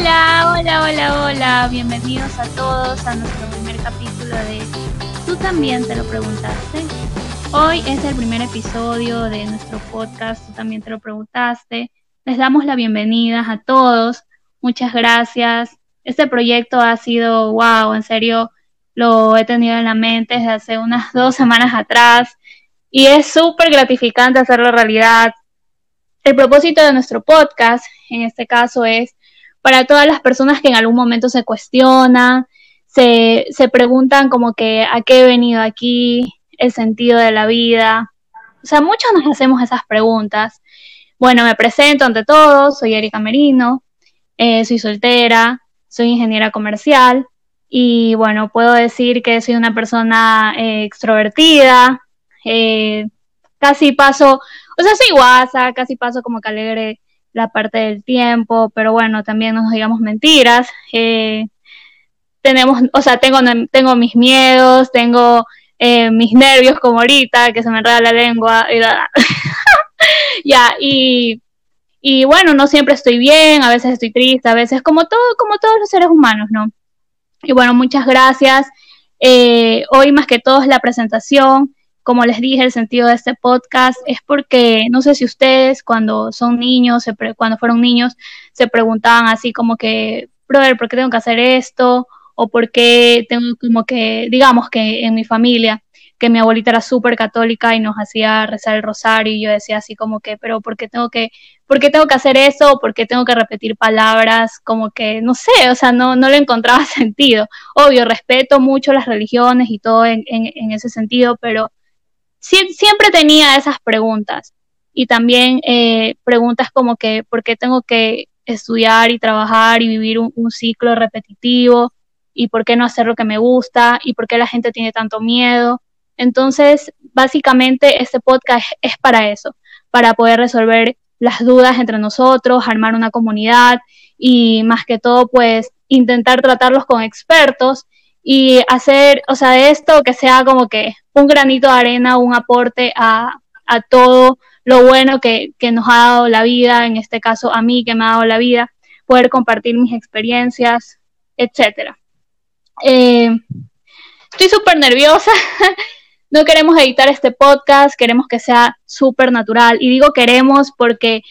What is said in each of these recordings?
Hola, hola, hola, hola. Bienvenidos a todos a nuestro primer capítulo de Tú también te lo preguntaste. Hoy es el primer episodio de nuestro podcast, tú también te lo preguntaste. Les damos la bienvenida a todos. Muchas gracias. Este proyecto ha sido, wow, en serio, lo he tenido en la mente desde hace unas dos semanas atrás y es súper gratificante hacerlo realidad. El propósito de nuestro podcast, en este caso, es para todas las personas que en algún momento se cuestionan, se, se preguntan como que a qué he venido aquí, el sentido de la vida. O sea, muchos nos hacemos esas preguntas. Bueno, me presento ante todos, soy Erika Merino, eh, soy soltera, soy ingeniera comercial y bueno, puedo decir que soy una persona eh, extrovertida, eh, casi paso, o sea, soy guasa, casi paso como que alegre la parte del tiempo, pero bueno, también no nos digamos mentiras. Eh, tenemos, o sea, tengo, tengo mis miedos, tengo eh, mis nervios como ahorita, que se me enreda la lengua. Y ya, y, y bueno, no siempre estoy bien, a veces estoy triste, a veces como todo, como todos los seres humanos, ¿no? Y bueno, muchas gracias. Eh, hoy más que todo es la presentación. Como les dije, el sentido de este podcast es porque no sé si ustedes cuando son niños, cuando fueron niños, se preguntaban así como que, brother, ¿por qué tengo que hacer esto? O por qué tengo como que, digamos que en mi familia, que mi abuelita era súper católica y nos hacía rezar el rosario y yo decía así como que, pero ¿por qué tengo que, por qué tengo que hacer eso? ¿Por qué tengo que repetir palabras? Como que, no sé, o sea, no, no le encontraba sentido. Obvio, respeto mucho las religiones y todo en, en ese sentido, pero siempre tenía esas preguntas. Y también eh, preguntas como que por qué tengo que estudiar y trabajar y vivir un, ciclo repetitivo y por qué no hacer lo que me gusta y por qué la gente tiene tanto miedo. Entonces, básicamente este podcast es para eso, para poder resolver las dudas entre nosotros, armar una comunidad y más que todo, pues intentar tratarlos con expertos y hacer, o sea, esto que sea como que un granito de arena, un aporte a, a todo lo bueno que, que, nos ha dado la vida, en este caso a mí que me ha dado la vida, poder compartir mis experiencias, etcétera. Eh, estoy súper nerviosa, no queremos editar este podcast, queremos que sea súper natural y digo queremos porque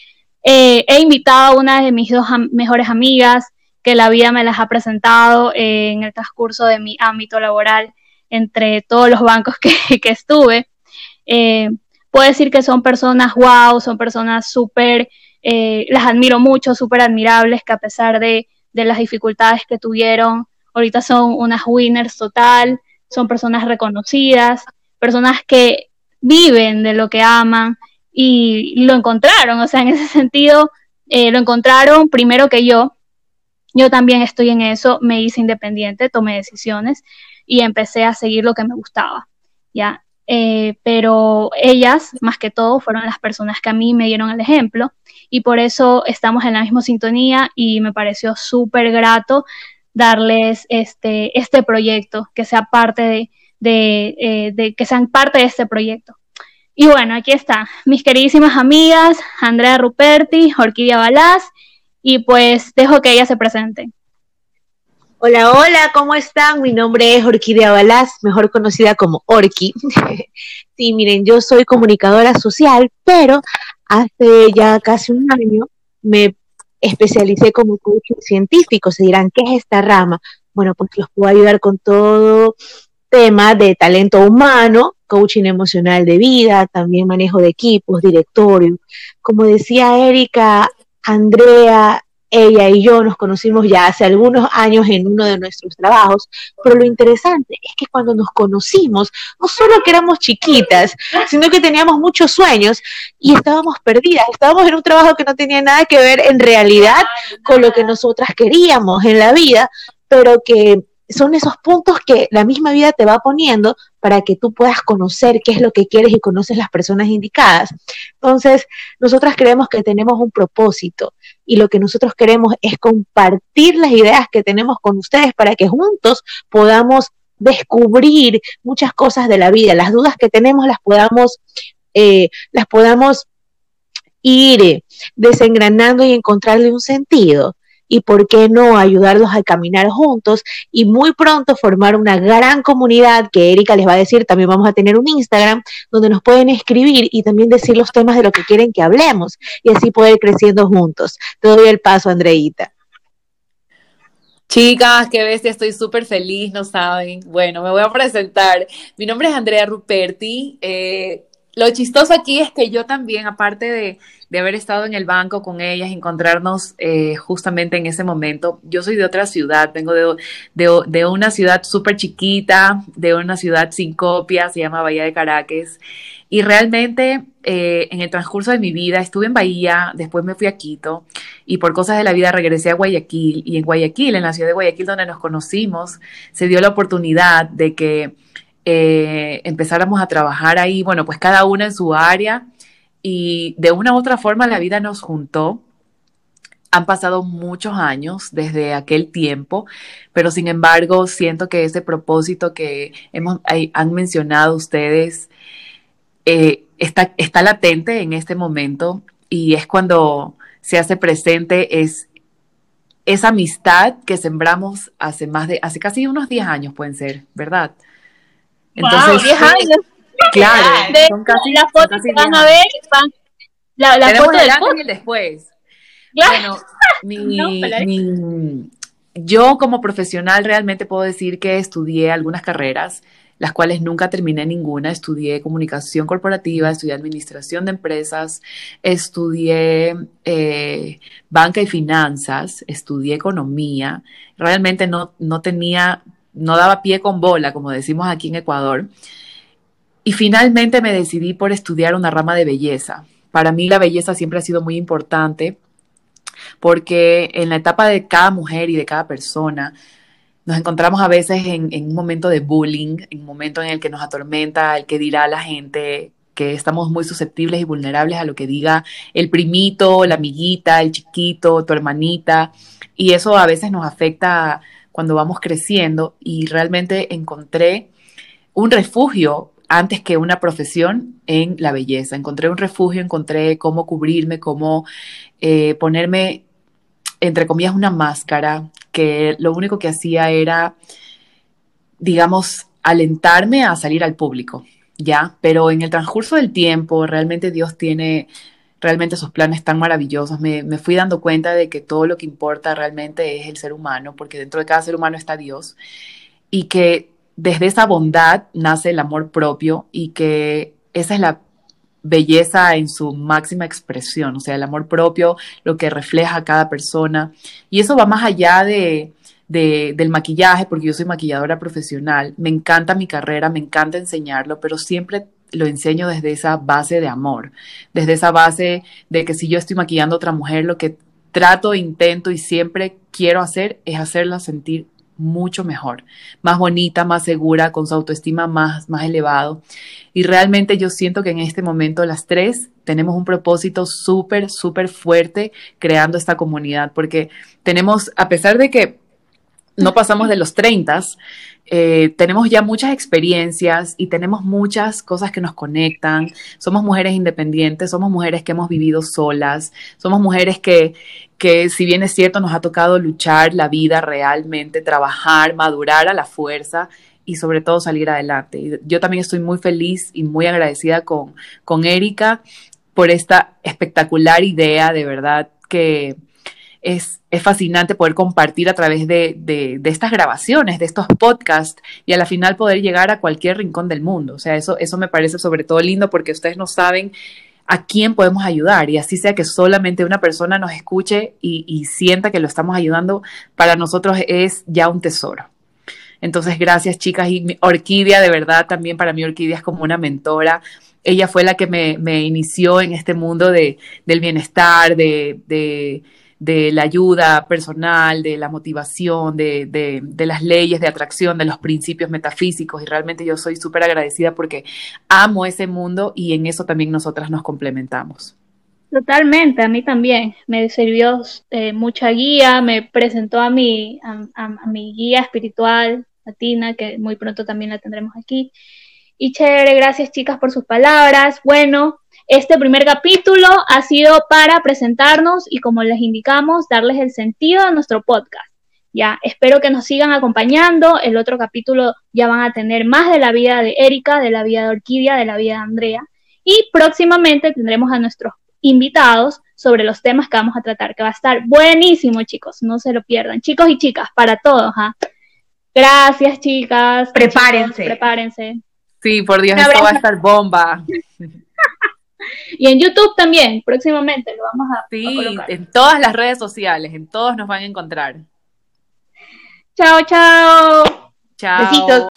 eh, he invitado a una de mis dos mejores amigas, que la vida me las ha presentado eh, en el transcurso de mi ámbito laboral entre todos los bancos que, estuve. Eh, puedo decir que son personas wow, son personas súper, eh, las admiro mucho, súper admirables, que a pesar de, de las dificultades que tuvieron, ahorita son unas winners total, son personas reconocidas, personas que viven de lo que aman y lo encontraron, o sea, en ese sentido, lo encontraron primero que yo, yo también estoy en eso, me hice independiente, tomé decisiones y empecé a seguir lo que me gustaba, ¿ya? Eh, pero ellas, más que todo, fueron las personas que a mí me dieron el ejemplo y por eso estamos en la misma sintonía y me pareció súper grato darles este, este proyecto, que sea parte de, de, eh, que sean parte de este proyecto. Y bueno, aquí está, mis queridísimas amigas, Andrea Ruperti, Orquídea Balás y pues dejo que ella se presente. Hola, hola, ¿cómo están? Mi nombre es Orquídea Balaz, mejor conocida como Orqui. sí, miren, yo soy comunicadora social, pero hace ya casi un año me especialicé como coach científico. Se dirán, ¿qué es esta rama? Bueno, pues los puedo ayudar con todo tema de talento humano, coaching emocional de vida, también manejo de equipos, directorio. Como decía Erika, Andrea, ella y yo nos conocimos ya hace algunos años en uno de nuestros trabajos, pero lo interesante es que cuando nos conocimos, no solo que éramos chiquitas, sino que teníamos muchos sueños y estábamos perdidas, estábamos en un trabajo que no tenía nada que ver en realidad con lo que nosotras queríamos en la vida, pero que son esos puntos que la misma vida te va poniendo para que tú puedas conocer qué es lo que quieres y conoces las personas indicadas. Entonces, nosotras creemos que tenemos un propósito y lo que nosotros queremos es compartir las ideas que tenemos con ustedes para que juntos podamos descubrir muchas cosas de la vida, las dudas que tenemos las podamos, eh, las podamos ir desengranando y encontrarle un sentido. Y por qué no ayudarlos a caminar juntos y muy pronto formar una gran comunidad que Erika les va a decir, también vamos a tener un Instagram donde nos pueden escribir y también decir los temas de lo que quieren que hablemos y así poder ir creciendo juntos. Te doy el paso, Andreita. Chicas, qué bestia, estoy súper feliz, no saben. Bueno, me voy a presentar. Mi nombre es Andrea Ruperti. Eh, lo chistoso aquí es que yo también, aparte de, haber estado en el banco con ellas, encontrarnos eh, justamente en ese momento, yo soy de otra ciudad, vengo de, una ciudad súper chiquita, de una ciudad sin copia, se llama Bahía de Caracas. Y realmente eh, en el transcurso de mi vida estuve en Bahía, después me fui a Quito y por cosas de la vida regresé a Guayaquil. Y en Guayaquil, en la ciudad de Guayaquil donde nos conocimos, se dio la oportunidad de que eh, empezáramos a trabajar ahí, bueno, pues cada una en su área y de una u otra forma la vida nos juntó. Han pasado muchos años desde aquel tiempo, pero sin embargo siento que ese propósito que hemos, han mencionado ustedes eh, está, está latente en este momento y es cuando se hace presente es esa amistad que sembramos hace más de, hace casi unos 10 años pueden ser, ¿verdad? Entonces, 10 años. Claro, son casi, la foto que van a ver, la, la foto del y el después. Bueno, mi, yo como profesional realmente puedo decir que estudié algunas carreras, las cuales nunca terminé ninguna. Estudié comunicación corporativa, estudié administración de empresas, estudié eh, banca y finanzas, estudié economía. Realmente no, no tenía no daba pie con bola, como decimos aquí en Ecuador. Y finalmente me decidí por estudiar una rama de belleza. Para mí la belleza siempre ha sido muy importante porque en la etapa de cada mujer y de cada persona nos encontramos a veces en, un momento de bullying, en un momento en el que nos atormenta el que dirá la gente, que estamos muy susceptibles y vulnerables a lo que diga el primito, la amiguita, el chiquito, tu hermanita, y eso a veces nos afecta cuando vamos creciendo y realmente encontré un refugio antes que una profesión en la belleza. Encontré un refugio, encontré cómo cubrirme, cómo eh, ponerme, entre comillas, una máscara que lo único que hacía era, digamos, alentarme a salir al público, ¿ya? Pero en el transcurso del tiempo, realmente Dios tiene realmente esos planes tan maravillosos. Me, fui dando cuenta de que todo lo que importa realmente es el ser humano, porque dentro de cada ser humano está Dios, y que desde esa bondad nace el amor propio y que esa es la belleza en su máxima expresión, o sea, el amor propio, lo que refleja a cada persona. Y eso va más allá de, del maquillaje, porque yo soy maquilladora profesional, me encanta mi carrera, me encanta enseñarlo, pero siempre lo enseño desde esa base de amor, desde esa base de que si yo estoy maquillando a otra mujer, lo que trato, intento y siempre quiero hacer es hacerla sentir mucho mejor, más bonita, más segura, con su autoestima más, más elevado. Y realmente yo siento que en este momento las tres tenemos un propósito súper, súper fuerte creando esta comunidad, porque tenemos, a pesar de que no pasamos de los 30, eh, tenemos ya muchas experiencias y tenemos muchas cosas que nos conectan. Somos mujeres independientes, somos mujeres que hemos vivido solas, somos mujeres que, que si bien es cierto, nos ha tocado luchar la vida realmente, trabajar, madurar a la fuerza y sobre todo salir adelante. yo también estoy muy feliz y muy agradecida con, con Erika por esta espectacular idea, de verdad que es, fascinante poder compartir a través de, estas grabaciones, de estos podcasts y a la final poder llegar a cualquier rincón del mundo. O sea, eso, eso me parece sobre todo lindo porque ustedes no saben a quién podemos ayudar y así sea que solamente una persona nos escuche y, y sienta que lo estamos ayudando, para nosotros es ya un tesoro. Entonces, gracias chicas y Orquídea, de verdad, también para mí Orquídea es como una mentora ella fue la que me, me inició en este mundo de, del bienestar, de, de, de la ayuda personal, de la motivación, de, de, las leyes de atracción, de los principios metafísicos y realmente yo soy súper agradecida porque amo ese mundo y en eso también nosotras nos complementamos. Totalmente, a mí también. Me sirvió eh, mucha guía, me presentó a mi, a, mi guía espiritual, Latina, que muy pronto también la tendremos aquí. Y chévere, gracias chicas por sus palabras. Bueno, Este primer capítulo ha sido para presentarnos y como les indicamos, darles el sentido a nuestro podcast. Ya, espero que nos sigan acompañando. El otro capítulo ya van a tener más de la vida de Erika, de la vida de Orquídea, de la vida de Andrea. Y próximamente tendremos a nuestros invitados sobre los temas que vamos a tratar, que va a estar buenísimo, chicos. No se lo pierdan. Chicos y chicas, para todos. ¿ah? Gracias, chicas. Prepárense. prepárense. Sí, por Dios, esto va a estar bomba. y en YouTube también, próximamente lo vamos a, sí, en todas las redes sociales, en todos nos van a encontrar. Chao, chao. Chao. Besitos.